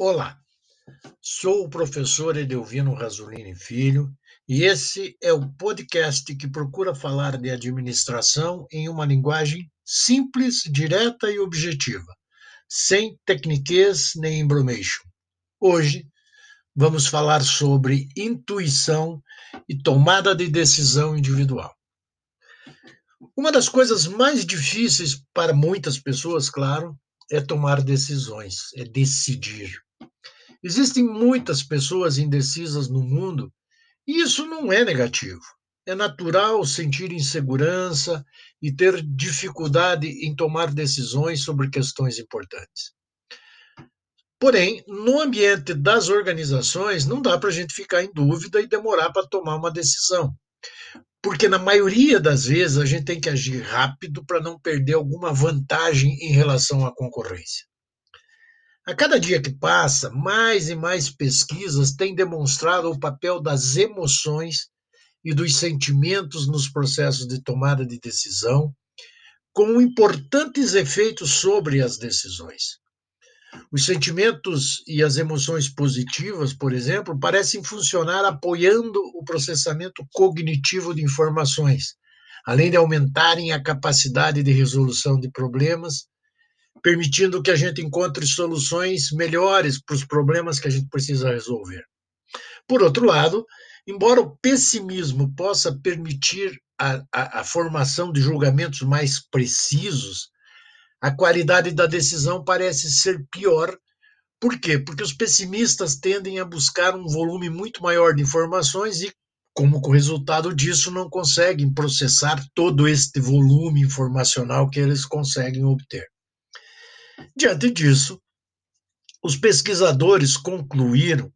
Olá, sou o professor Edelvino Rasolini Filho e esse é o podcast que procura falar de administração em uma linguagem simples, direta e objetiva, sem tecniquez nem embromation. Hoje vamos falar sobre intuição e tomada de decisão individual. Uma das coisas mais difíceis para muitas pessoas, claro, é tomar decisões, é decidir. Existem muitas pessoas indecisas no mundo e isso não é negativo. É natural sentir insegurança e ter dificuldade em tomar decisões sobre questões importantes. Porém, no ambiente das organizações, não dá para a gente ficar em dúvida e demorar para tomar uma decisão. Porque, na maioria das vezes, a gente tem que agir rápido para não perder alguma vantagem em relação à concorrência. A cada dia que passa, mais e mais pesquisas têm demonstrado o papel das emoções e dos sentimentos nos processos de tomada de decisão, com importantes efeitos sobre as decisões. Os sentimentos e as emoções positivas, por exemplo, parecem funcionar apoiando o processamento cognitivo de informações, além de aumentarem a capacidade de resolução de problemas, permitindo que a gente encontre soluções melhores para os problemas que a gente precisa resolver. Por outro lado, embora o pessimismo possa permitir a, a, a formação de julgamentos mais precisos, a qualidade da decisão parece ser pior. Por quê? Porque os pessimistas tendem a buscar um volume muito maior de informações e, como resultado disso, não conseguem processar todo este volume informacional que eles conseguem obter. Diante disso, os pesquisadores concluíram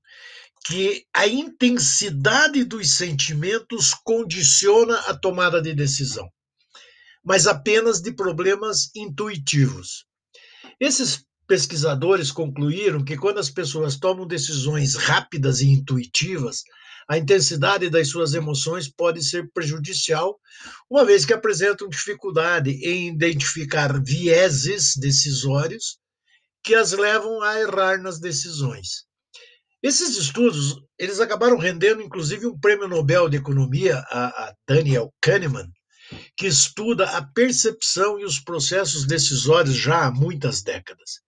que a intensidade dos sentimentos condiciona a tomada de decisão mas apenas de problemas intuitivos. Esses pesquisadores concluíram que quando as pessoas tomam decisões rápidas e intuitivas, a intensidade das suas emoções pode ser prejudicial, uma vez que apresentam dificuldade em identificar vieses decisórios que as levam a errar nas decisões. Esses estudos, eles acabaram rendendo inclusive um prêmio Nobel de Economia a, a Daniel Kahneman, que estuda a percepção e os processos decisórios já há muitas décadas.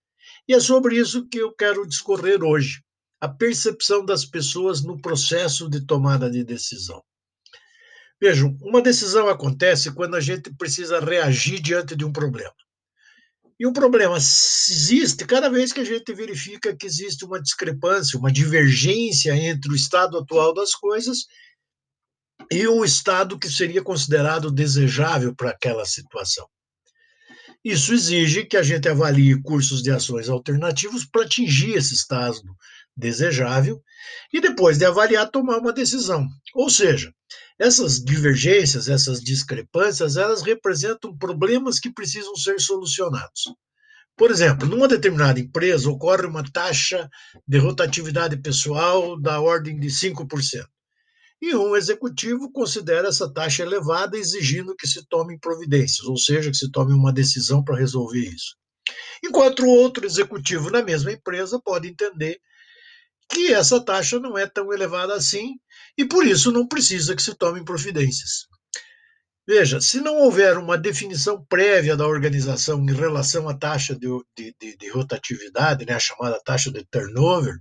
E é sobre isso que eu quero discorrer hoje, a percepção das pessoas no processo de tomada de decisão. Vejam, uma decisão acontece quando a gente precisa reagir diante de um problema. E um problema existe cada vez que a gente verifica que existe uma discrepância, uma divergência entre o estado atual das coisas e o estado que seria considerado desejável para aquela situação. Isso exige que a gente avalie cursos de ações alternativos para atingir esse estado desejável e depois de avaliar tomar uma decisão. Ou seja, essas divergências, essas discrepâncias, elas representam problemas que precisam ser solucionados. Por exemplo, numa determinada empresa ocorre uma taxa de rotatividade pessoal da ordem de 5% e um executivo considera essa taxa elevada, exigindo que se tomem providências, ou seja, que se tome uma decisão para resolver isso. Enquanto outro executivo na mesma empresa pode entender que essa taxa não é tão elevada assim e por isso não precisa que se tomem providências. Veja, se não houver uma definição prévia da organização em relação à taxa de, de, de, de rotatividade, né, a chamada taxa de turnover,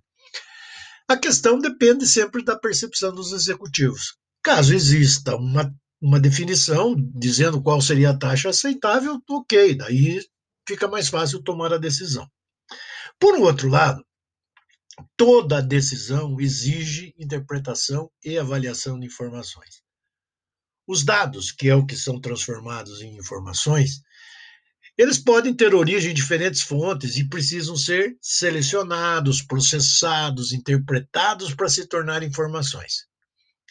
a questão depende sempre da percepção dos executivos. Caso exista uma, uma definição dizendo qual seria a taxa aceitável, ok, daí fica mais fácil tomar a decisão. Por outro lado, toda decisão exige interpretação e avaliação de informações. Os dados, que é o que são transformados em informações, eles podem ter origem em diferentes fontes e precisam ser selecionados, processados, interpretados para se tornar informações.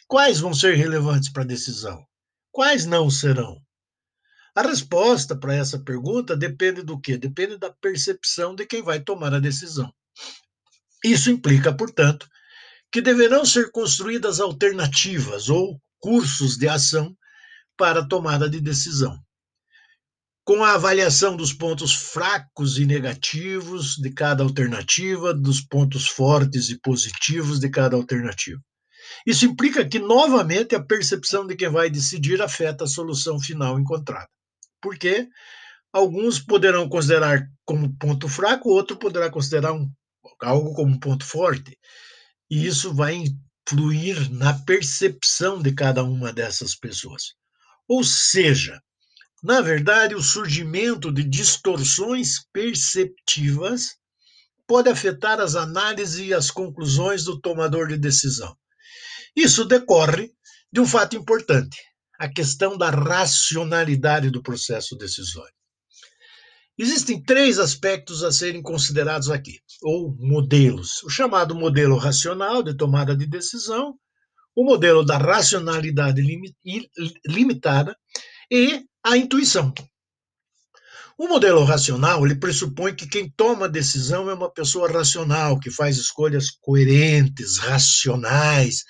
Quais vão ser relevantes para a decisão? Quais não serão? A resposta para essa pergunta depende do quê? Depende da percepção de quem vai tomar a decisão. Isso implica, portanto, que deverão ser construídas alternativas ou cursos de ação para tomada de decisão. com a avaliação dos pontos fracos e negativos de cada alternativa, dos pontos fortes e positivos de cada alternativa. Isso implica que, novamente, a percepção de quem vai decidir afeta a solução final encontrada. Porque alguns poderão considerar como ponto fraco, outro poderá considerar um, algo como ponto forte. E isso vai influir na percepção de cada uma dessas pessoas. Ou seja, na verdade, o surgimento de distorções perceptivas pode afetar as análises e as conclusões do tomador de decisão. Isso decorre de um fato importante, a questão da racionalidade do processo decisório. Existem três aspectos a serem considerados aqui, ou modelos: o chamado modelo racional de tomada de decisão, o modelo da racionalidade limitada e a intuição. O modelo racional ele pressupõe que quem toma a decisão é uma pessoa racional, que faz escolhas coerentes, racionais,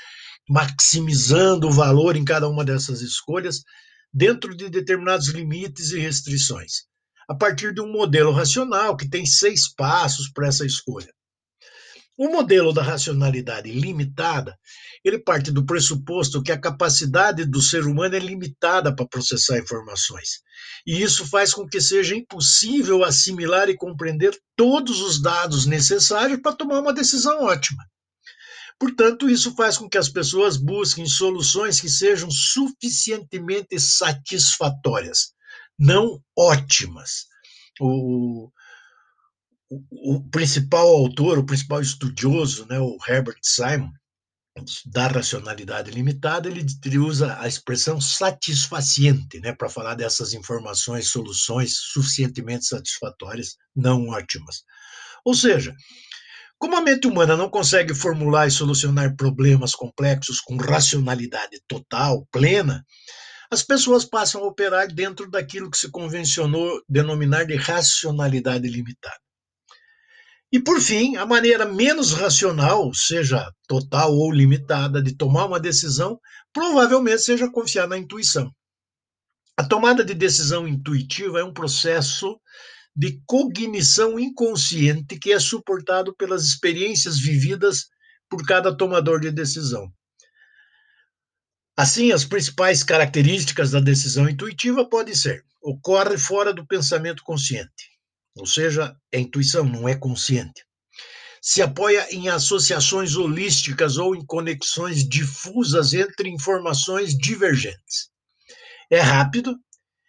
maximizando o valor em cada uma dessas escolhas dentro de determinados limites e restrições, a partir de um modelo racional que tem seis passos para essa escolha. O modelo da racionalidade limitada, ele parte do pressuposto que a capacidade do ser humano é limitada para processar informações. E isso faz com que seja impossível assimilar e compreender todos os dados necessários para tomar uma decisão ótima. Portanto, isso faz com que as pessoas busquem soluções que sejam suficientemente satisfatórias, não ótimas. O, o, o principal autor, o principal estudioso, né, o Herbert Simon, da racionalidade limitada, ele, ele usa a expressão satisfaciente, né, para falar dessas informações, soluções suficientemente satisfatórias, não ótimas. Ou seja, como a mente humana não consegue formular e solucionar problemas complexos com racionalidade total, plena, as pessoas passam a operar dentro daquilo que se convencionou denominar de racionalidade limitada. E, por fim, a maneira menos racional, seja total ou limitada, de tomar uma decisão, provavelmente seja confiar na intuição. A tomada de decisão intuitiva é um processo de cognição inconsciente que é suportado pelas experiências vividas por cada tomador de decisão. Assim, as principais características da decisão intuitiva podem ser: ocorre fora do pensamento consciente, ou seja, é intuição, não é consciente. Se apoia em associações holísticas ou em conexões difusas entre informações divergentes. É rápido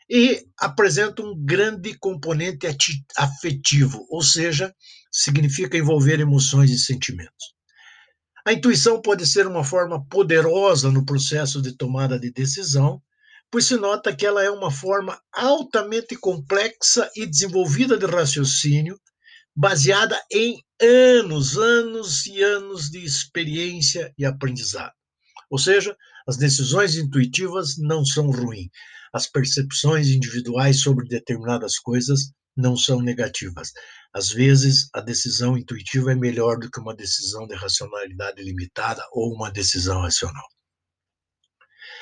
e apresenta um grande componente afetivo, ou seja, significa envolver emoções e sentimentos. A intuição pode ser uma forma poderosa no processo de tomada de decisão, pois se nota que ela é uma forma altamente complexa e desenvolvida de raciocínio, baseada em anos, anos e anos de experiência e aprendizado. Ou seja, as decisões intuitivas não são ruins. As percepções individuais sobre determinadas coisas não são negativas. Às vezes, a decisão intuitiva é melhor do que uma decisão de racionalidade limitada ou uma decisão racional.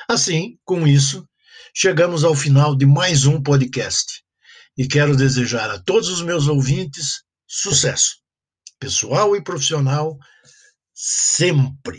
Assim, com isso, chegamos ao final de mais um podcast e quero desejar a todos os meus ouvintes sucesso, pessoal e profissional, sempre.